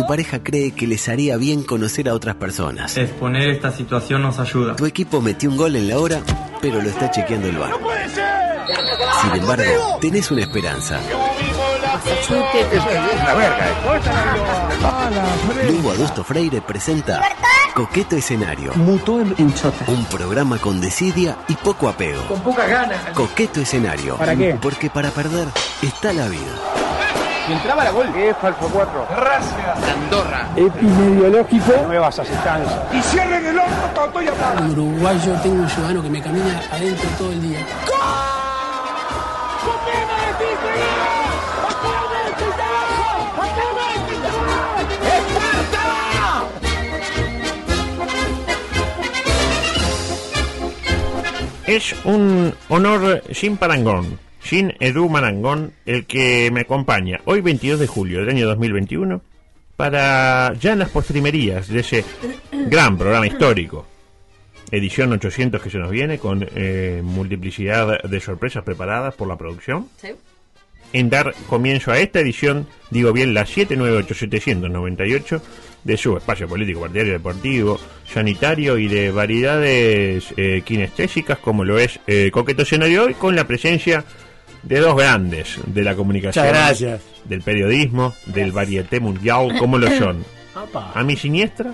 Tu pareja cree que les haría bien conocer a otras personas. Exponer esta situación nos ayuda. Tu equipo metió un gol en la hora, pero lo está chequeando el bar. Sin embargo, tenés una esperanza. Lugo Adusto Freire presenta Coqueto Escenario. Mutó en, en chota. Un programa con desidia y poco apego. Con pocas ganas. Coqueto Escenario. ¿Para qué? Porque para perder está la vida. Y entraba la gol. ¿Qué es falso 4? Gracias. Andorra. Epidemiológico. Nuevas asistencias. Y cierren el horno, todo estoy hablando. En Uruguay yo tengo un ciudadano que me camina adentro todo el día. Es un honor sin parangón, sin Edu Marangón, el que me acompaña hoy 22 de julio del año 2021 para ya en las postrimerías de ese gran programa histórico. Edición 800 que se nos viene con eh, multiplicidad de sorpresas preparadas por la producción. En dar comienzo a esta edición, digo bien, la 798-798 de su espacio político, partidario, deportivo, sanitario y de variedades eh, kinestésicas como lo es eh, Coqueto Escenario hoy con la presencia de dos grandes de la comunicación, Muchas gracias. del periodismo, del varieté mundial, como lo son. A mi siniestra,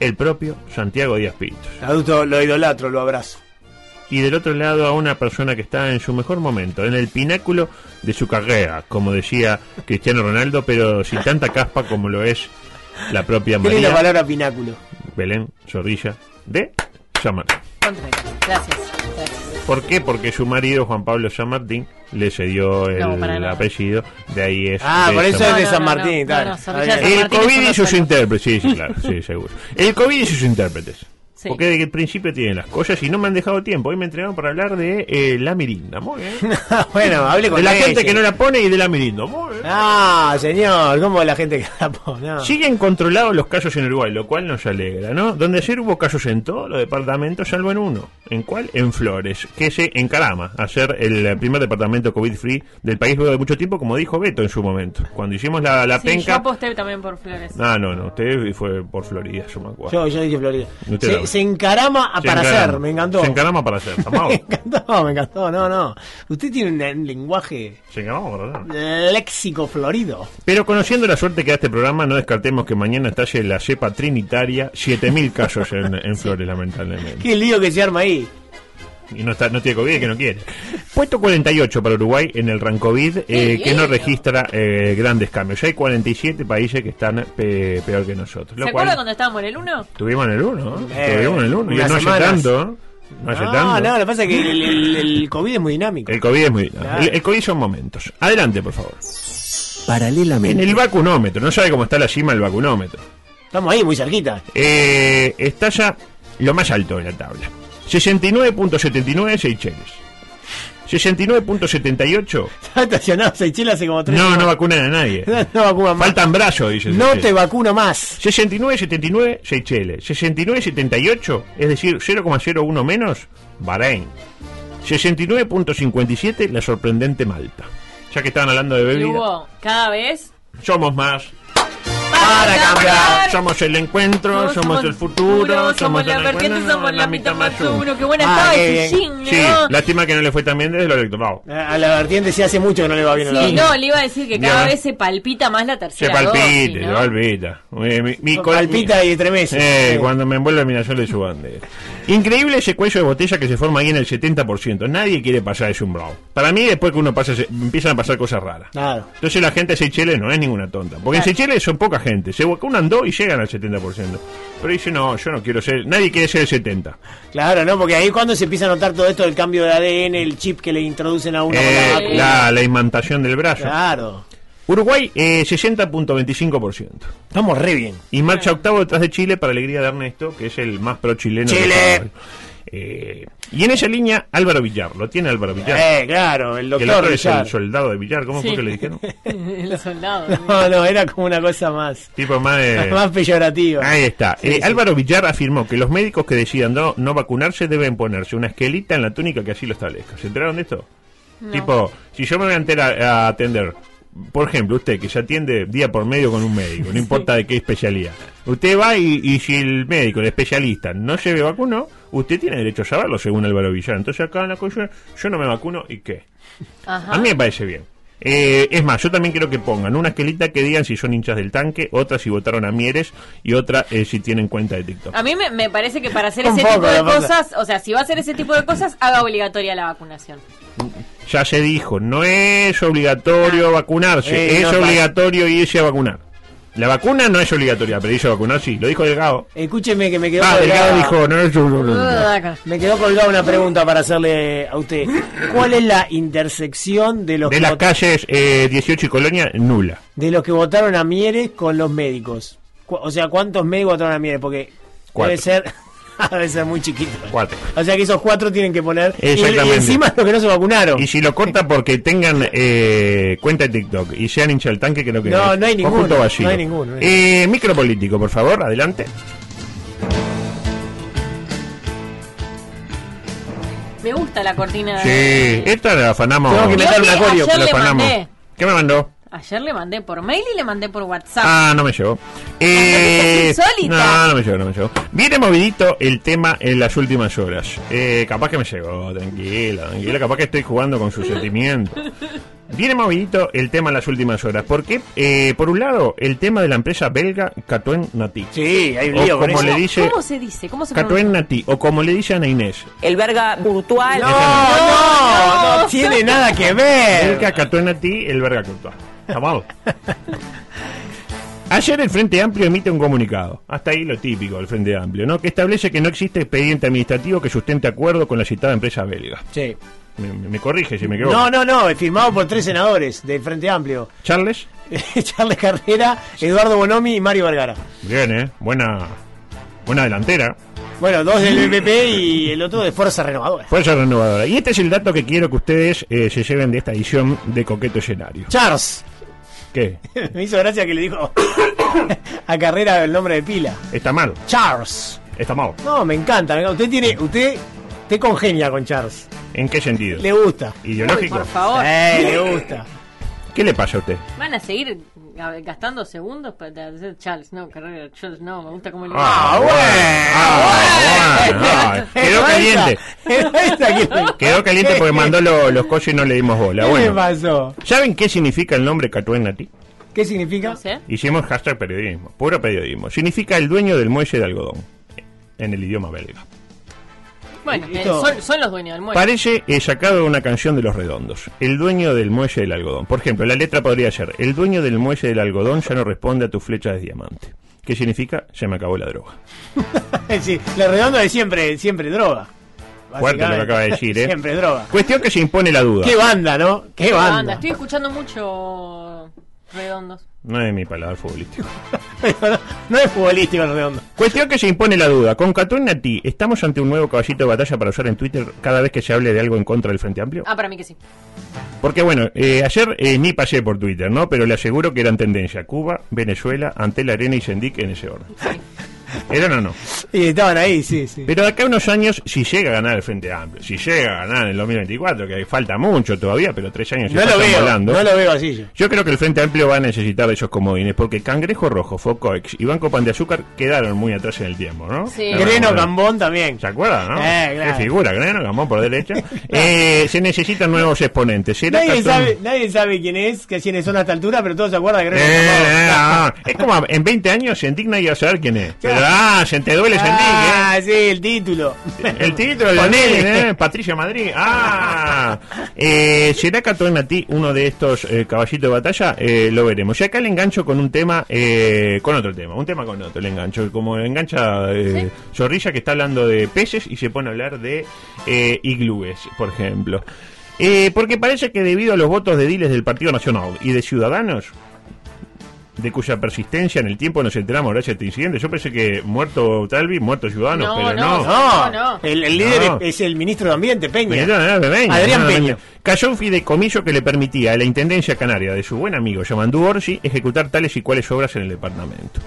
el propio Santiago Díaz Pintos. Adulto, lo idolatro, lo abrazo. Y del otro lado a una persona que está en su mejor momento, en el pináculo de su carrera, como decía Cristiano Ronaldo, pero sin tanta caspa como lo es la propia María palabra pináculo. Belén Zorrilla de San Martín. Gracias, gracias. ¿Por qué? Porque su marido, Juan Pablo San Martín, le cedió el, No, apellido, de ahí es... Ah, por eso es de San Martín. San El COVID y sus intérpretes, sí, sí, claro, sí, seguro. El COVID y sus intérpretes. Sí. Porque desde el principio tienen las cosas y no me han dejado tiempo. Hoy me entregaron para hablar de eh, la mirinda. Muy bien. bueno, hable con De la ella. gente que no la pone y de la mirinda. Muy bien. Ah, señor, ¿cómo la gente que la pone? No. Siguen controlados los casos en Uruguay, lo cual nos alegra, ¿no? Donde ayer hubo casos en todos los departamentos, salvo en uno. ¿En cuál? En Flores, que se encarama a ser el primer departamento COVID-free del país luego de mucho tiempo, como dijo Beto en su momento. Cuando hicimos la, la Sí, penca... yo aposté también por Flores. Ah, no, no, usted fue por Florida, yo me acuerdo. Yo, yo dije Florida. Usted no. Se encarama a Se para encarama. hacer, me encantó. Se encarama para hacer, amado. me encantó, me encantó. No, no. Usted tiene un, lenguaje Se encarama para léxico florido. Pero conociendo la suerte que da este programa, no descartemos que mañana estalle la cepa trinitaria, 7000 casos en, en Flores, lamentablemente. Qué lío que se arma ahí. Y no, está, no tiene COVID, que no quiere. Puesto 48 para Uruguay en el Rancovid, eh, que no registra eh, grandes cambios. Ya hay 47 países que están pe- peor que nosotros. ¿Se Lo acuerdan cuando estábamos en el 1? tuvimos en el 1, Eh, Tuvimos en el 1. Y no hace tanto, ¿eh? No No, tanto. no, lo que pasa es que el, el- el COVID es muy dinámico. El COVID es muy... Claro. El, el COVID son momentos. Adelante, por favor. En Paralelamente. el vacunómetro. No sabe cómo está la cima del vacunómetro. Estamos ahí, muy cerquita. Eh, está ya lo más alto de la tabla. 69.79 Seychelles. 69.78. Está estacionado Seychelles hace como tres No, no semanas. vacunan a nadie. No, no vacuna más. Faltan brazos, dice. No Seychelles. te vacuno más. 69.79 Seychelles. 69.78, es decir, 0,01 menos Bahrein. 69.57 la sorprendente Malta. Ya que estaban hablando de Y bebida, hubo cada vez somos más. para cambiar. Somos el encuentro, somos, el futuro, somos la el vertiente, somos la mitad más uno. Qué buena Ah, estaba ese jingle, Sí, ¿no? lástima que no le fue tan bien desde lo electorado. A la vertiente sí hace mucho que no le va bien a la Sí, no, le iba a decir que cada Ya. vez se palpita más la Se tercera palpite, dosis, se ¿no? palpita. Eh, mi- mi Palpita mi- y estremece. Eh, Sí. cuando me envuelve mi nación de su bandera. Increíble ese cuello de botella que se forma ahí en el 70%. Nadie quiere pasar ese umbral. Para mí, después que uno pasa, se- empiezan a pasar cosas raras. Claro. Entonces la gente de Seychelles no es ninguna tonta. Porque en. Seychelles son poca gente. Se vacunan dos y llegan al 70%. Pero dice, no, yo no quiero ser... Nadie quiere ser el 70%. Claro, ¿no? Porque ahí es cuando se empieza a notar todo esto del cambio de ADN, el chip que le introducen a uno con la Eh, vacuna. la, la imantación del brazo. Claro. Uruguay, eh, 60.25%. Estamos re bien. Y marcha octavo detrás de Chile para alegría de Ernesto, que es el más pro chileno. de Chile. Eh, y en esa línea, Álvaro Villar. ¿Lo tiene Álvaro Villar? Eh, claro, el que el doctor otro es el soldado de Villar. ¿Cómo fue que le dijeron? Los soldados. No, no, era como una cosa más, tipo más de... más peyorativa. Ahí está. Sí, Eh, sí. Álvaro Villar afirmó que los médicos que decidan no, no vacunarse deben ponerse una esquelita en la túnica que así lo establezca. ¿Se enteraron de esto? Tipo, si yo me voy a, enterar- a atender, por ejemplo, usted que se atiende día por medio con un médico, no importa de qué especialidad. Usted va y, y si el médico, el especialista, no se ve vacuno, usted tiene derecho a saberlo, según Álvaro Villar. Entonces acá en la coyuntura, yo no me vacuno y qué. Ajá. A mí me parece bien. Eh, es más, yo también quiero que pongan una esquelita que digan si son hinchas del tanque, otra si votaron a Mieres y otra eh, si tienen cuenta de TikTok. A mí me, me parece que para hacer ese poco, tipo de cosas, o sea, si va a hacer ese tipo de cosas, haga obligatoria la vacunación. Ya se dijo, no es obligatorio vacunarse, Eh, es no obligatorio irse a vacunar. La vacuna no es obligatoria, pero irse a vacunar sí, lo dijo Delgado. Escúcheme que me quedó Ah, Delgado dijo, no es obligatorio. Me quedó colgada una pregunta para hacerle a usted. ¿Cuál es la intersección de los, De que, las calles eh, 18 y Colonia, nula. de los que votaron a Mieres con los médicos? O sea, ¿cuántos médicos votaron a Mieres? Porque Cuatro. debe ser, debe ser muy chiquito. Cuatro. O sea que esos cuatro tienen que poner. Y, y Exactamente. encima los que no se vacunaron. Y si lo corta porque tengan eh, cuenta de TikTok y sean hincha del tanque, creo que No, es no hay ninguno, no hay ninguno, no hay Eh, micropolítico, por favor, adelante. Me gusta la cortina Sí, de... esta la afanamos. Tengo que meter un acorio. ¿Qué me mandó? Ayer le mandé por mail y le mandé por WhatsApp. Ah, no me llegó. Eh, no, no me llegó, no me llegó. Viene movidito el tema en las últimas horas. Eh, capaz que me llegó, tranquila, tranquila. Capaz que estoy jugando con sus sentimientos. Viene movidito el tema en las últimas horas. Porque, eh, por un lado, el tema de la empresa belga Catuen Nati. Sí, hay un O lío con como eso. le dice ¿Cómo se dice? ¿Cómo se Catuen? Nati, o como le dice Ana Inés. El verga virtual. No, no, no, no. tiene nada que ver. Belga Catuen Nati, el verga Courtois. ¿Está mal? Ayer el Frente Amplio emite un comunicado, hasta ahí lo típico del Frente Amplio, ¿no? Que establece que no existe expediente administrativo que sustente acuerdo con la citada empresa belga. Sí. Me, corrige si me equivoco. No, no, no, firmado por tres senadores del Frente Amplio. Charles, Charles Carrera, Eduardo Bonomi y Mario Vergara. bien, ¿eh? Buena, buena delantera. Bueno, dos del BPP y el otro de Fuerza Renovadora. Fuerza renovadora. Y este es el dato que quiero que ustedes eh, se lleven de esta edición de Coqueto Escenario. Charles. ¿Qué? Me hizo gracia que le dijo a Carrera el nombre de pila. ¿Está mal? Charles. ¿Está mal? No, me encanta. me encanta. Usted tiene, usted te congenia con Charles. ¿En qué sentido? Le gusta. ¿Ideológico? Por favor. Eh, le gusta. ¿Qué le pasa a usted? ¿Van a seguir gastando segundos para hacer Charles? No, carrera, Charles, no, me gusta cómo le Ah, bueno. bueno. Ah, bueno. Quedó caliente. Quedó caliente porque mandó lo- los coches y no le dimos bola. ¿Qué Bueno, pasó? ¿saben qué significa el nombre Catuen Nati? ¿Qué significa? No sé. Hicimos hashtag periodismo, puro periodismo. Significa el dueño del muelle de algodón, en el idioma belga. Bueno, eh, son, son los dueños del muelle. Parece eh, sacado de una canción de Los Redondos, el dueño del muelle del algodón. Por ejemplo, la letra podría ser, el dueño del muelle del algodón ya no responde a tu flecha de diamante. ¿Qué significa? Se me acabó la droga. sí, la redondo de siempre, siempre droga. Fuerte lo que acaba de decir, ¿eh? Siempre droga. Cuestión que se impone la duda. Qué banda, ¿no? Qué Qué banda. banda, Estoy escuchando mucho redondos. No es mi palabra futbolístico. no, no es futbolístico redondo. Cuestión que se impone la duda. Con Catún Nati, ¿estamos ante un nuevo caballito de batalla para usar en Twitter cada vez que se hable de algo en contra del Frente Amplio? Ah, para mí que sí. Porque bueno, eh, ayer eh, ni pasé por Twitter, ¿no? Pero le aseguro que eran tendencia. Cuba, Venezuela, Antel Arena y Sendic en ese orden. ¿Eran o no? Y estaban ahí, sí, sí. Pero de acá a unos años, si llega a ganar el Frente Amplio, si llega a ganar en el 2024, que falta mucho todavía, pero tres años se No lo veo, volando. no lo veo así yo. Yo creo que el Frente Amplio va a necesitar de esos comodines, porque Cangrejo Rojo, Focoex y Banco Pan de Azúcar quedaron muy atrás en el tiempo, ¿no? Sí. Greno. Cambón también. ¿Se acuerdan, no? Eh, claro. Qué figura, Greno Cambón por derecha. Eh, se necesitan nuevos exponentes. ¿Será Nadie sabe, nadie sabe quién es, que quiénes son a esta altura, pero todos se acuerdan de Greno eh, Cambón. ah, es como en 20 años se indigna y a saber quién es. Claro. Ah, se te duele Sendic, Ah, sí, el título. ¿eh? El título de Ponele. ¿eh? Patricia Madrid. Ah, eh, ¿será Catón a ti uno de estos eh, caballitos de batalla? Eh, lo veremos. Y acá le engancho con un tema, eh, con otro tema. Un tema con otro le engancho. Como engancha eh, Zorrilla que está hablando de peces y se pone a hablar de eh, iglúes, por ejemplo. Eh, porque parece que debido a los votos de Diles del Partido Nacional y de Ciudadanos, de cuya persistencia en el tiempo nos enteramos gracias a este incidente, yo pensé que muerto Talvi, muerto Ciudadanos, No, pero no, no. No, no. El, el líder No. es el ministro de Ambiente, Peña. Adrián Peña. Cayó un fideicomiso que le permitía a la Intendencia Canaria de su buen amigo Yamandú Orsi ejecutar tales y cuales obras en el departamento.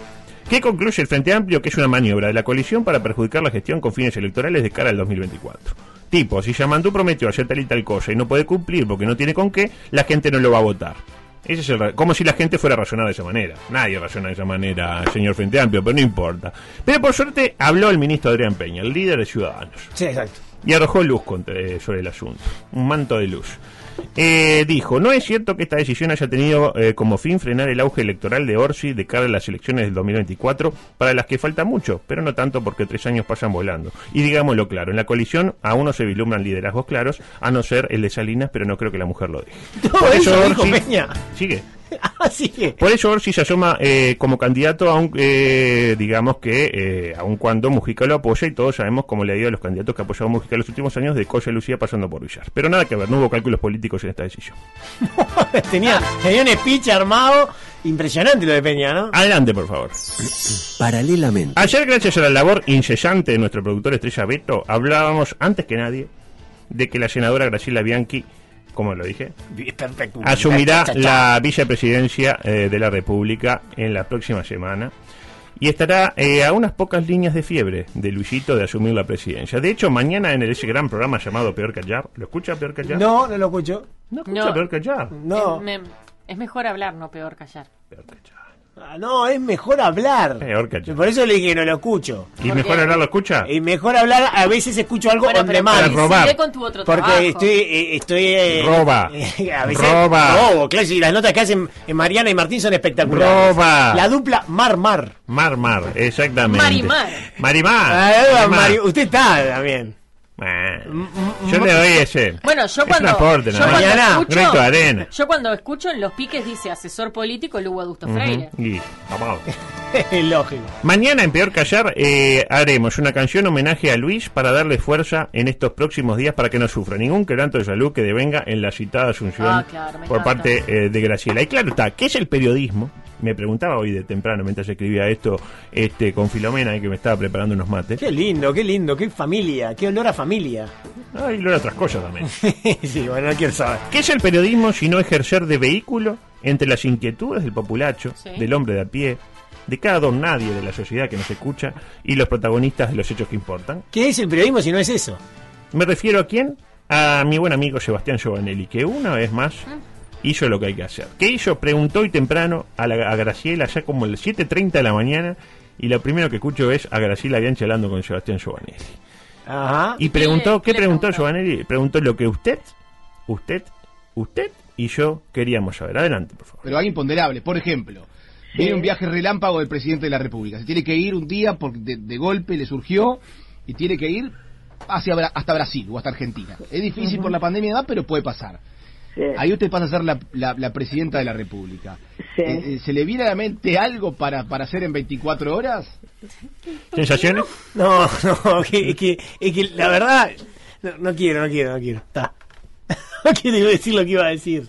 ¿Qué concluye el Frente Amplio? Que es una maniobra de la coalición para perjudicar la gestión con fines electorales de cara al 2024. Tipo, si Yamandú prometió hacer tal y tal cosa y no puede cumplir porque no tiene con qué, la gente no lo va a votar. Ese es el como si la gente fuera a razonar de esa manera. Nadie razona de esa manera, señor Frente Amplio, pero no importa. Pero por suerte habló el ministro Adrián Peña, el líder de Ciudadanos Sí, exacto. Y arrojó luz contra- eh, sobre el asunto, un manto de luz. Eh, dijo, no es cierto que esta decisión haya tenido eh, como fin frenar el auge electoral de Orsi de cara a las elecciones del 2024, para las que falta mucho, pero no tanto porque tres años pasan volando. Y digámoslo claro, en la coalición aún no se vislumbran liderazgos claros, a no ser el de Salinas, pero no creo que la mujer lo deje. Todo eso dijo Peña. Sigue. Así que. Por eso Orsi se asoma eh, como candidato, aun, eh, digamos que, eh, aun cuando Mujica lo apoya, y todos sabemos cómo le ha ido a los candidatos que ha apoyado Mujica en los últimos años, de Coya Lucía pasando por Villar. Pero nada que ver, no hubo cálculos políticos en esta decisión. tenía, tenía un speech armado impresionante lo de Peña, ¿no? Adelante, por favor. Paralelamente. Ayer, gracias a la labor incesante de nuestro productor Estrella Beto, hablábamos antes que nadie de que la senadora Graciela Bianchi, como lo dije, Perfecto. asumirá la vicepresidencia eh, de la República en la próxima semana y estará eh, a unas pocas líneas de fiebre de Luisito de asumir la presidencia. De hecho, mañana en ese gran programa llamado Peor Callar, ¿lo escucha Peor Callar? No, no lo escucho. ¿No escucha No. Peor Callar? No. Es, me- es mejor hablar, no peor callar. Peor Callar. Ah, no, es mejor hablar. Peor. Por eso le dije que no lo escucho. ¿Y ¿Por mejor qué? hablar lo escucha? Y mejor hablar, a veces escucho algo Bueno, on pero demand. Para robar. con tu otro Porque trabajo. estoy, eh, estoy eh, Roba. eh, a veces Roba. robo, claro, y las notas que hacen eh, Mariana y Martín son espectaculares. Roba. La dupla Mar Mar. Mar Mar, exactamente. Marimar. Marimar. Ah, Marimar. Mari- usted está también. Ah, Yo le doy ese. Bueno, yo Es cuando, un aporte, yo cuando escucho, granito de arena. yo cuando escucho en los piques dice asesor político Lugo Adusto Freire. Y vamos. Lógico. Mañana en Peor Callar eh, haremos una canción homenaje a Luis para darle fuerza en estos próximos días para que no sufra ningún quebranto de salud que devenga en la citada asunción Ah, claro, por encanta. parte eh, de Graciela. Y claro está, ¿qué es el periodismo? Me preguntaba hoy de temprano mientras escribía esto este con Filomena y que me estaba preparando unos mates. Qué lindo, qué lindo, qué familia, qué olor a familia. Ay, lo era otras cosas también. sí, bueno, no quiero saber. ¿Qué es el periodismo si no ejercer de vehículo entre las inquietudes del populacho, Sí. del hombre de a pie, de cada don nadie de la sociedad que nos escucha y los protagonistas de los hechos que importan? ¿Qué es el periodismo si no es eso? ¿Me refiero a quién? A mi buen amigo Sebastián Giovanelli, que una vez más hizo lo que hay que hacer. ¿Qué hizo? Preguntó hoy temprano a, la, a Graciela, ya como el 7.30 de la mañana, y lo primero que escucho es a Graciela Bianchi hablando con Sebastián Giovanelli. Ajá. Y preguntó, ¿Qué ¿qué le preguntó? Giovanelli? Preguntó lo que usted, usted, usted y yo queríamos saber. Adelante, por favor. pero algo imponderable. Por ejemplo, viene un viaje relámpago del presidente de la República. Se tiene que ir un día porque de, de golpe le surgió y tiene que ir hacia Bra- hasta Brasil o hasta Argentina. Es difícil por la pandemia pero puede pasar. Ahí usted pasa a ser la, la- la presidenta de la República. Sí. Eh, eh, ¿Se le viene a la mente algo para, para hacer en 24 horas? ¿Sensaciones? No, no, que, que, es que la verdad, no, no quiero, no quiero, no quiero. Está. No quiero decir lo que iba a decir.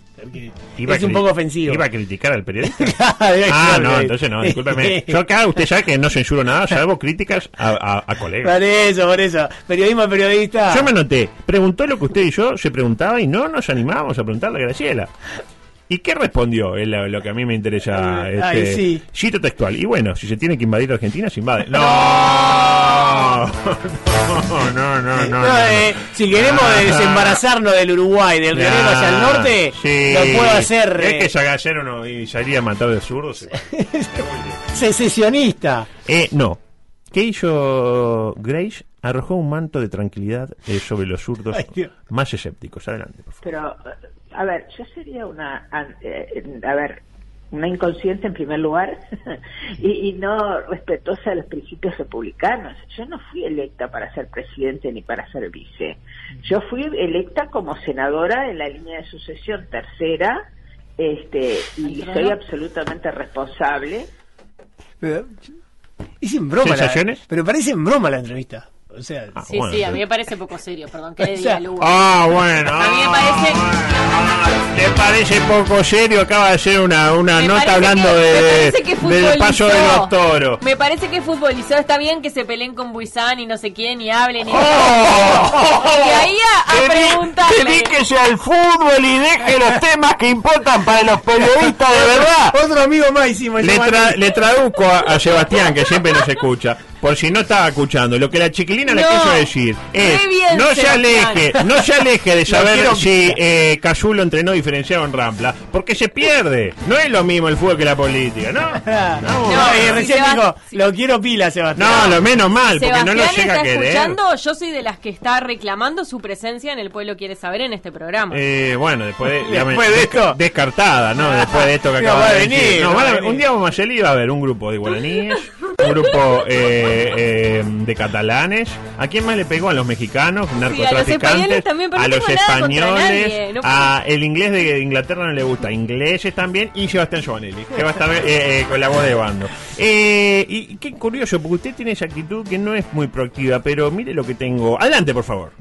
Iba a es un poco ofensivo. ¿Iba a criticar al periodista? ah, Ah, no, entonces no, discúlpeme. Yo acá, usted sabe que no censuro nada, salvo críticas a, a, a colegas. Por eso, por eso. Periodismo periodista. Yo me anoté, preguntó lo que usted y yo se preguntaba y no nos animábamos a preguntarle a Graciela. ¿Y qué respondió? Es lo, lo que a mí me interesa. Eh, ay, este, sí. Cito textual. Y bueno, si se tiene que invadir Argentina, se invade. ¡No! No, no, no, no. No, eh, si queremos Ah, desembarazarnos del Uruguay, del Río Negro hacia el norte, sí. lo puedo hacer Es eh, que saca hacer uno y salir a matar de zurdo. se- secesionista. Eh, no. ¿Qué hizo Grace? Arrojó un manto de tranquilidad eh, sobre los zurdos Ay, más escépticos. Adelante, por favor. Pero, eh, a ver, yo sería una, an- eh, a ver, una inconsciente en primer lugar y, y no respetuosa de los principios republicanos. Yo no fui electa para ser presidente ni para ser vice. Yo fui electa como senadora en la línea de sucesión tercera este y ¿Al soy absolutamente responsable. Es en broma. la- ¿Sensaciones? pero parece en broma la entrevista. O sea, Ah, Sí, bueno, sí, a mí me parece poco serio, perdón, que le O diga sea, Lugo. Ah, bueno. A mí me ah, parece-. ¿Te parece poco serio? Acaba de hacer una, una nota hablando que- me de, parece que del paso de los toros. Me parece que futbolizó. Está bien que se peleen con Buizán y no sé quién y hablen y... ¡Oh! Y ahí a, a preguntarle. Dedíquese al fútbol y deje los temas que importan para los periodistas de verdad. Otro amigo más hicimos. Le, tra- le traduzco a, a Sebastián, que siempre nos escucha, por si no estaba escuchando. Lo que la chiquilina le No. quiso decir es: no se aleje, no se aleje de saber quiero- si eh, Casulo entrenó diferenciado en Rampla, porque se pierde. No es lo mismo el fútbol que la política, ¿no? No, No, recién Sebast- dijo, lo quiero pila, Sebastián. No, lo menos mal, porque no lo llega está a querer. escuchando, yo soy de las que está reclamando su presencia en El Pueblo Quiere Saber en este programa. Eh, bueno, después de, me- Después de esto. descartada, ¿no? Después de esto que acaba va a de decir. venir, No, va a- venir. un día vamos a salir va a haber un grupo de guaraníes, un grupo eh, eh, de catalanes. ¿A quién más le pegó? A los mexicanos, narcotraficantes, españoles también, pero a los españoles, nadie, no a el inglés de Inglaterra no le gusta, ingleses también y Sebastián Giovanelli, que va a estar eh, eh, con la voz de bando. Eh, y y qué curioso, porque usted tiene esa actitud que no es muy proactiva, pero mire lo que tengo. Adelante, por favor.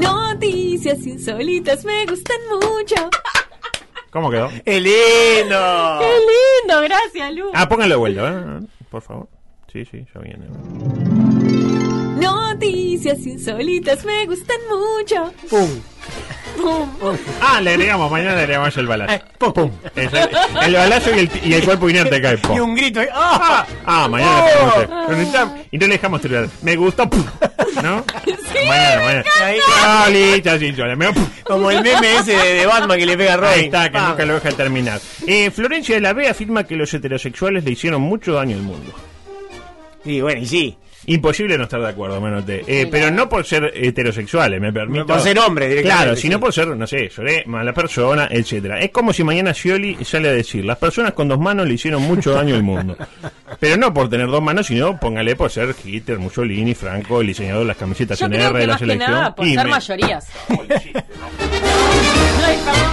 Noticias insólitas me gustan mucho. ¿Cómo quedó? ¡Qué lindo! Qué lindo, gracias, Lu. Ah, póngalo de vuelta, ¿eh? Por favor. Sí, sí, ya viene. Noticias insólitas me gustan mucho. ¡Pum! Ah, le agregamos, mañana le agregamos el balazo. Eh, pum, pum. Es el, el balazo y el, y el cuerpo inerte cae. Y ¡pum! un grito. y- ¡Ah! Ah, mañana le hacemos el- pero necesitamos- Y no le dejamos terminar. Me gustó, ¡pum! ¿no? mañana, mañana. Ahí, Ah, listo, sí, me- ¡pum! como el meme ese de, de Batman que le pega a Robin. Ahí está, que Ah. nunca lo deja terminar. Eh, Florencia de la B afirma que los heterosexuales le hicieron mucho daño al mundo. Sí, bueno, y sí. Imposible no estar de acuerdo, me noté. Eh, pero no por ser heterosexuales, me permito. Por ser hombre, directamente, Claro, sí. sino por ser, no sé, lloré, mala persona, etcétera. Es como si mañana Scioli sale a decir, las personas con dos manos le hicieron mucho daño al mundo. Pero no por tener dos manos, sino póngale por ser Hitler, Mussolini, Franco, el diseñador de las camisetas Yo NR creo de que la más que selección. nada por Y ser me- mayorías.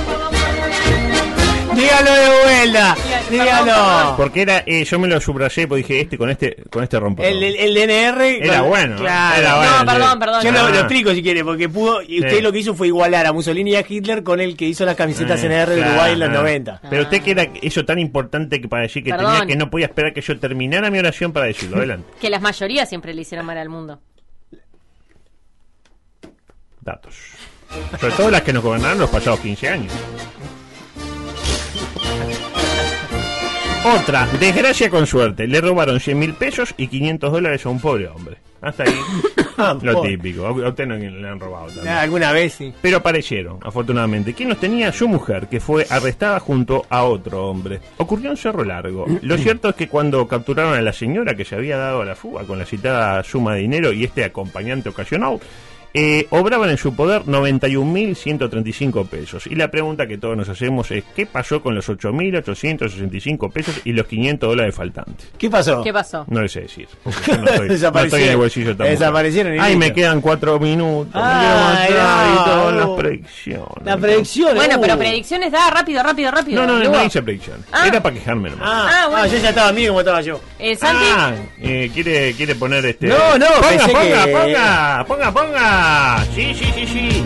Dígalo de vuelta. Dígalo. Porque era, eh, yo me lo subrayé, porque dije, este con este, con este rompo. El, el, el DNR. Era con- bueno, Claro. era bueno. No, perdón, perdón. Yo lo, Ah. lo explico si quiere, porque pudo. Y usted Sí. lo que hizo fue igualar a Mussolini y a Hitler con el que hizo las camisetas Eh, NR de claro, Uruguay en los claro. 90. Pero usted que era eso tan importante que para decir que Perdón. tenía que no podía esperar que yo terminara mi oración para decirlo. Adelante. Que las mayorías siempre le hicieron mal al mundo. Datos. Sobre todo las que nos gobernaron los pasados 15 años. Otra, desgracia con suerte. Le robaron 100 mil pesos y 500 dólares a un pobre hombre. Hasta ahí. Lo Pobre. típico. A usted no le han robado también. Ah, Alguna vez sí. Pero aparecieron, afortunadamente. ¿Quién los tenía? Su mujer, que fue arrestada junto a otro hombre. Ocurrió en Cerro Largo. Lo cierto es que cuando capturaron a la señora que se había dado a la fuga con la citada suma de dinero y este acompañante ocasional, eh, obraban en su poder 91.135 pesos. Y la pregunta que todos nos hacemos es, ¿qué pasó con los 8.865 pesos y los 500 dólares faltantes? ¿Qué pasó? ¿Qué pasó? No le sé decir. yo no estoy, no Desaparecieron. estoy en el bolsillo mujer. Desaparecieron y Ay, me quedan cuatro minutos. me Ay, quiero matar y no, todas no. las predicciones. La predicción. Bueno, uh. pero predicciones da rápido, rápido, rápido. No, no, no, no hice predicciones. Ah. Era para quejarme nomás. Ah, Ah, bueno. ah, yo ya estaba bien como estaba yo. Eh, Santi, Ah, eh, ¿quiere, quiere poner este. No, no, ponga, pensé ponga, que- ponga, ponga, ponga. Sí, sí, sí, sí.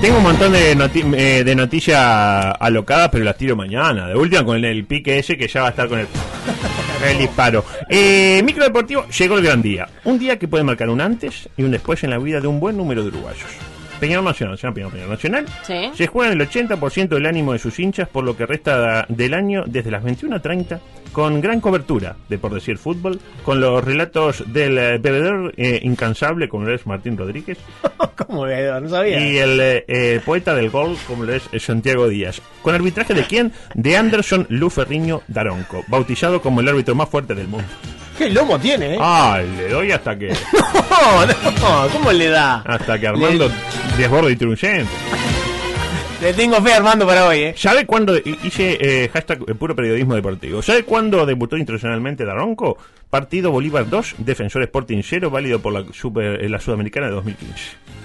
Tengo un montón de, noti eh, de noticias alocadas, pero las tiro mañana. De última con el, el pique ese que ya va a estar con el, el disparo. Eh, micro deportivo, llegó el gran día. Un día que puede marcar un antes y un después en la vida de un buen número de uruguayos. Peñarol Nacional, se llama Peñarol Peñarol Nacional. Sí. Se juega en el 80% del ánimo de sus hinchas por lo que resta del año desde las 21.30 con gran cobertura de Por Decir Fútbol, con los relatos del eh, bebedor eh, incansable como lo es Martín Rodríguez ¿Cómo que no sabía? y el eh, eh, poeta del gol como lo es Santiago Díaz. ¿Con arbitraje de quién? De Anderson Luferriño Daronco, bautizado como el árbitro más fuerte del mundo. ¿Qué lomo tiene, eh? Ah, le doy hasta que No, no, ¿cómo le da? hasta que Armando desborde intruyente. Le tengo fe a Armando para hoy, eh. ¿Sabe cuándo hice eh, hashtag eh, puro periodismo deportivo? ¿Sabe cuándo debutó internacionalmente Daronco? Partido Bolívar 2, Defensor Sporting 0, válido por la, super, eh, la Sudamericana de 2015.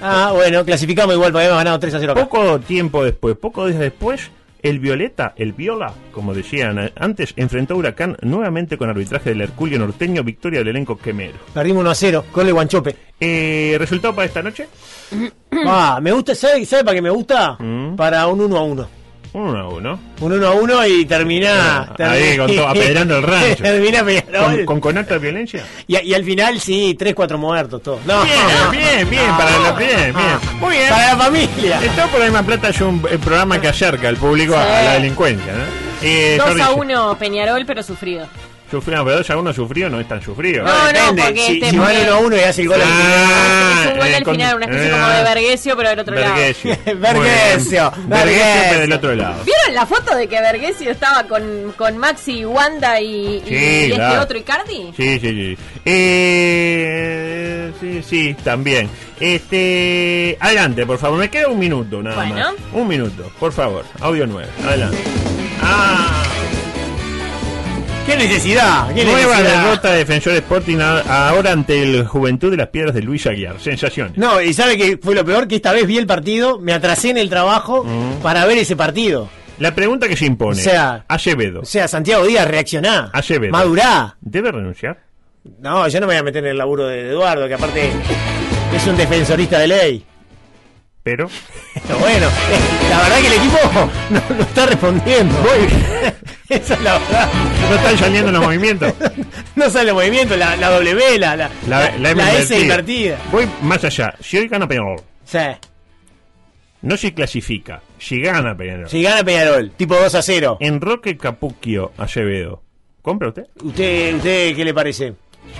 Ah, bueno, clasificamos igual, porque habíamos ganado 3 a 0 acá. Poco tiempo después, pocos días después, El Violeta, el Viola, como decían antes, enfrentó a Huracán nuevamente con arbitraje del Herculio norteño, victoria del elenco quemero. Perdimos 1 a 0, gol de Guanchope. Eh, ¿Resultado para esta noche? Ah, me gusta, ¿sabe, ¿sabe para qué me gusta? Mm. Para un 1 a 1. Uno a uno. Un 1 a 1 y termina. Ah, ahí, con todo, apedrando el rancho. termina Peñarol. ¿Con, con conato de violencia? Y, y al final, sí, 3, 4 muertos, todo. No, Bien, bien, bien, para la, bien, bien. Muy bien. Para la familia. Está por la misma plata es un eh, programa que acerca al público a, Sí. a la delincuencia, ¿no? Eh, 2 a Zorrilla, 1 Peñarol, pero sufrido. Sufrido, pero 2 a 1 sufrido no es tan sufrido. No, no, Depende. porque si, este si van fue- 1 a 1 y hace el gol al Ah, es un gol eh, al final, una especie eh, como de Vergesio, pero del otro lado. Vergesio. Vergesio, pero del otro lado. ¿Vieron la foto de que Vergesio estaba con, con Maxi, Wanda y, y- Sí, y este otro Icardi? Sí, sí, sí. Eh, sí, sí, también. Este, adelante, por favor. Me queda un minuto nada Bueno. más. Un minuto, por favor. Audio 9. Adelante. Ah, ¿Qué necesidad? ¿Qué nueva necesidad? derrota de Defensor Sporting a- ahora ante el Juventud de las Piedras de Luis Aguiar. Sensaciones. No, y sabe que fue lo peor que esta vez vi el partido, me atrasé en el trabajo Mm. para ver ese partido. La pregunta que se impone. O sea- Acevedo. O sea, Santiago Díaz, reaccioná. Acevedo. Madurá. ¿Debe renunciar? No, yo no me voy a meter en el laburo de Eduardo, que aparte es un defensorista de ley. Pero. Bueno, la verdad que el equipo no, no está respondiendo. Esa es la verdad. No están saliendo los movimientos. No sale movimiento, la, la W, la, la, La, la, la S invertida. Voy más allá. Si hoy gana Peñarol, Sí. no si clasifica, si gana Peñarol. Si gana Peñarol, tipo 2 a 0. En Roque Capuquio Acevedo, ¿compra usted? ¿Usted, usted qué le parece?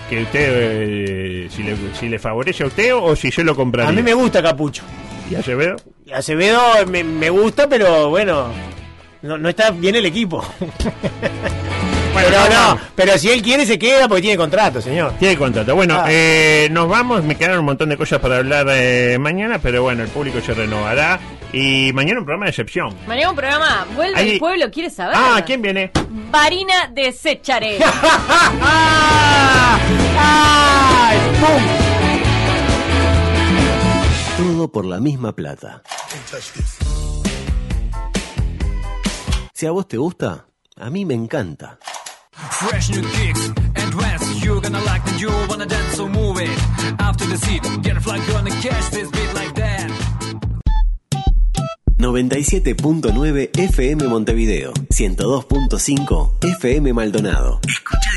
Que usted, eh, si, le, si le favorece a usted o si yo lo compraría. A mí me gusta Capucho. ¿Y Acevedo? Acevedo me, me gusta, pero bueno, no, no está bien el equipo. pero no, no, pero si él quiere se queda porque tiene contrato, señor. Tiene contrato. Bueno, Ah. eh, nos vamos. Me quedaron un montón de cosas para hablar eh, mañana, pero bueno, el público se renovará. Y mañana un programa de excepción. Mañana un programa, vuelve Ahí- el pueblo, ¿quiere saber? Ah, ¿quién viene? Varina de Secharé. ¡Ay! ¡Pum! Todo por la misma plata. Si a vos te gusta, a mí me encanta. Fresh new kicks and dance. You're gonna like the you wanna dance, so move it. After the seat, get a flag, gonna catch this beat like that. 97.9 FM Montevideo, 102.5 FM Maldonado. Escucha